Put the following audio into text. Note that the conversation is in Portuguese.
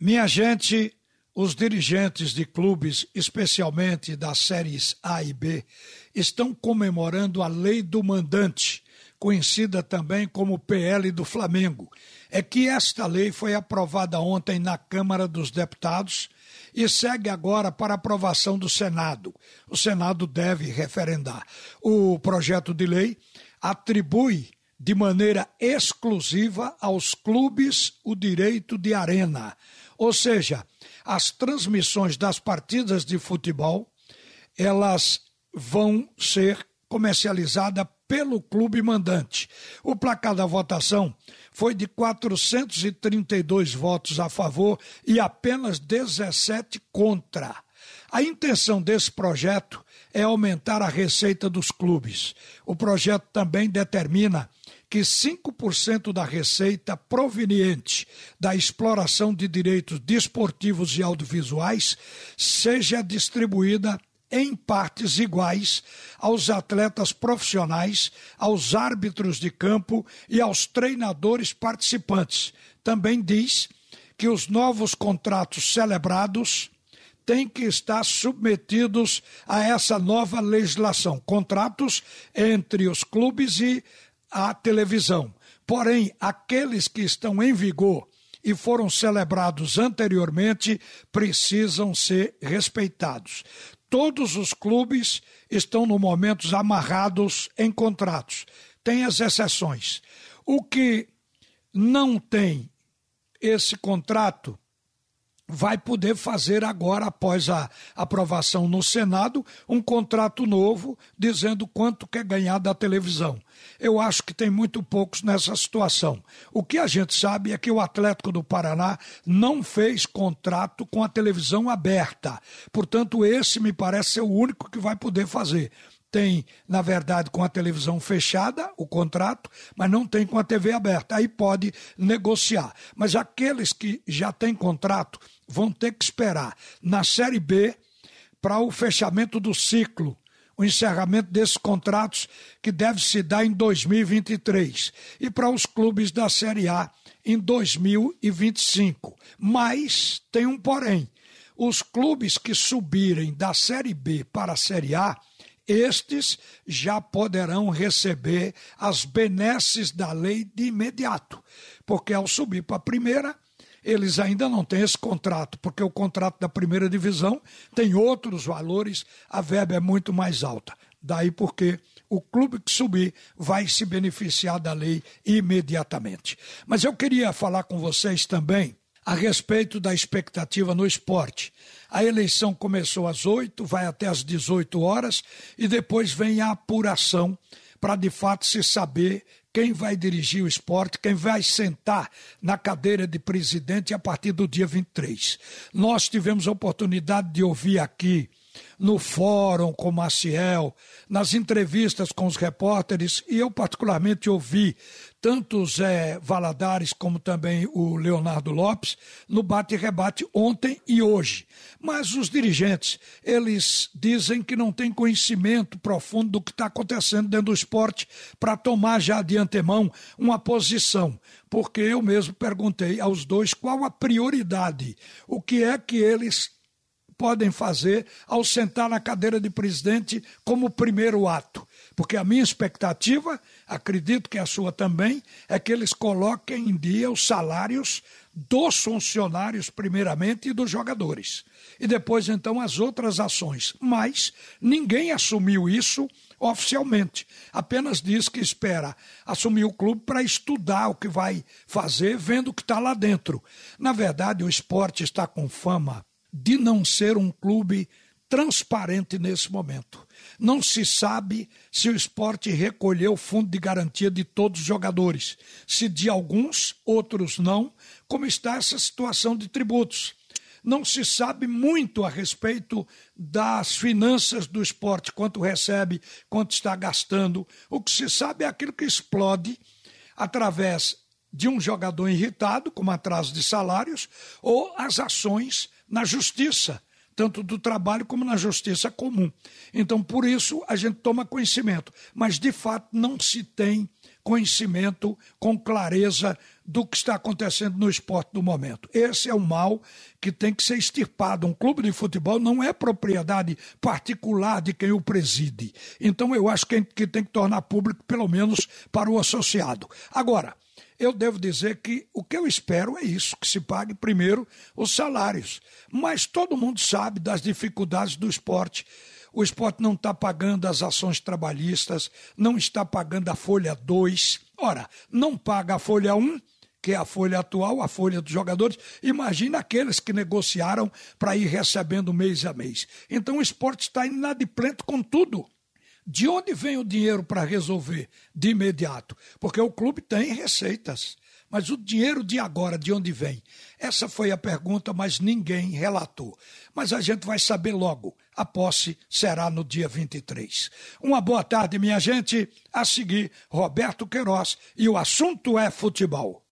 Minha gente, os dirigentes de clubes, especialmente das séries A e B, estão comemorando a lei do mandante, conhecida também como PL do Flamengo. É que esta lei foi aprovada ontem na Câmara dos Deputados e segue agora para aprovação do Senado. O Senado deve referendar. O projeto de lei atribui de maneira exclusiva aos clubes o direito de arena, ou seja, as transmissões das partidas de futebol, elas vão ser comercializadas pelo clube mandante. O placar da votação foi de 432 votos a favor e apenas 17 contra. A intenção desse projeto é aumentar a receita dos clubes. O projeto também determina que 5% da receita proveniente da exploração de direitos desportivos e audiovisuais seja distribuída em partes iguais aos atletas profissionais, aos árbitros de campo e aos treinadores participantes. Também diz que os novos contratos celebrados têm que estar submetidos a essa nova legislação. Contratos entre os clubes e à televisão. Porém, aqueles que estão em vigor e foram celebrados anteriormente precisam ser respeitados. Todos os clubes estão no momento amarrados em contratos. Tem as exceções. O que não tem esse contrato vai poder fazer agora, após a aprovação no Senado, um contrato novo dizendo quanto quer ganhar da televisão. Eu acho que tem muito poucos nessa situação. O que a gente sabe é que o Atlético do Paraná não fez contrato com a televisão aberta. Portanto, esse me parece ser o único que vai poder fazer tem, na verdade, com a televisão fechada, o contrato, mas não tem com a TV aberta. Aí pode negociar. Mas aqueles que já têm contrato vão ter que esperar na Série B para o fechamento do ciclo, o encerramento desses contratos que deve se dar em 2023 e para os clubes da Série A em 2025. Mas tem um porém. Os clubes que subirem da Série B para a Série A estes já poderão receber as benesses da lei de imediato, porque ao subir para a primeira, eles ainda não têm esse contrato, porque o contrato da primeira divisão tem outros valores, a verba é muito mais alta. Daí porque o clube que subir vai se beneficiar da lei imediatamente. Mas eu queria falar com vocês também a respeito da expectativa no esporte. A eleição começou às 8, vai até às 18 horas e depois vem a apuração para de fato se saber quem vai dirigir o esporte, quem vai sentar na cadeira de presidente a partir do dia 23. Nós tivemos a oportunidade de ouvir aqui no fórum com Maciel, nas entrevistas com os repórteres, e eu particularmente ouvi tanto o Zé Valadares como também o Leonardo Lopes no bate-rebate ontem e hoje. Mas os dirigentes, eles dizem que não têm conhecimento profundo do que está acontecendo dentro do esporte para tomar já de antemão uma posição. Porque eu mesmo perguntei aos dois qual a prioridade, o que é que eles podem fazer ao sentar na cadeira de presidente como primeiro ato. Porque a minha expectativa, acredito que a sua também, é que eles coloquem em dia os salários dos funcionários, primeiramente, e dos jogadores. E depois, então, as outras ações. Mas ninguém assumiu isso oficialmente. Apenas diz que espera assumir o clube para estudar o que vai fazer, vendo o que está lá dentro. Na verdade, o esporte está com fama de não ser um clube transparente nesse momento. Não se sabe se o esporte recolheu o fundo de garantia de todos os jogadores, se de alguns, outros não, como está essa situação de tributos. Não se sabe muito a respeito das finanças do esporte, quanto recebe, quanto está gastando. O que se sabe é aquilo que explode através de um jogador irritado, como atraso de salários, ou as ações na justiça, tanto do trabalho como na justiça comum. Então, por isso, a gente toma conhecimento, mas de fato não se tem conhecimento com clareza do que está acontecendo no esporte do momento. Esse é o mal que tem que ser extirpado. Um clube de futebol não é propriedade particular de quem o preside. Então eu acho que, tem que tornar público, pelo menos para o associado. Agora, eu devo dizer que o que eu espero é isso, que se pague primeiro os salários. Mas todo mundo sabe das dificuldades do esporte o esporte não está pagando as ações trabalhistas, não está pagando a folha 2. Ora, não paga a folha 1, um, que é a folha atual, a folha dos jogadores. Imagina aqueles que negociaram para ir recebendo mês a mês. Então o esporte está inadimplente com tudo. De onde vem o dinheiro para resolver de imediato? Porque o clube tem receitas. Mas o dinheiro de agora, de onde vem? Essa foi a pergunta, mas ninguém relatou. Mas a gente vai saber logo. A posse será no dia 23. Uma boa tarde, minha gente. A seguir, Roberto Queiroz. E o assunto é futebol.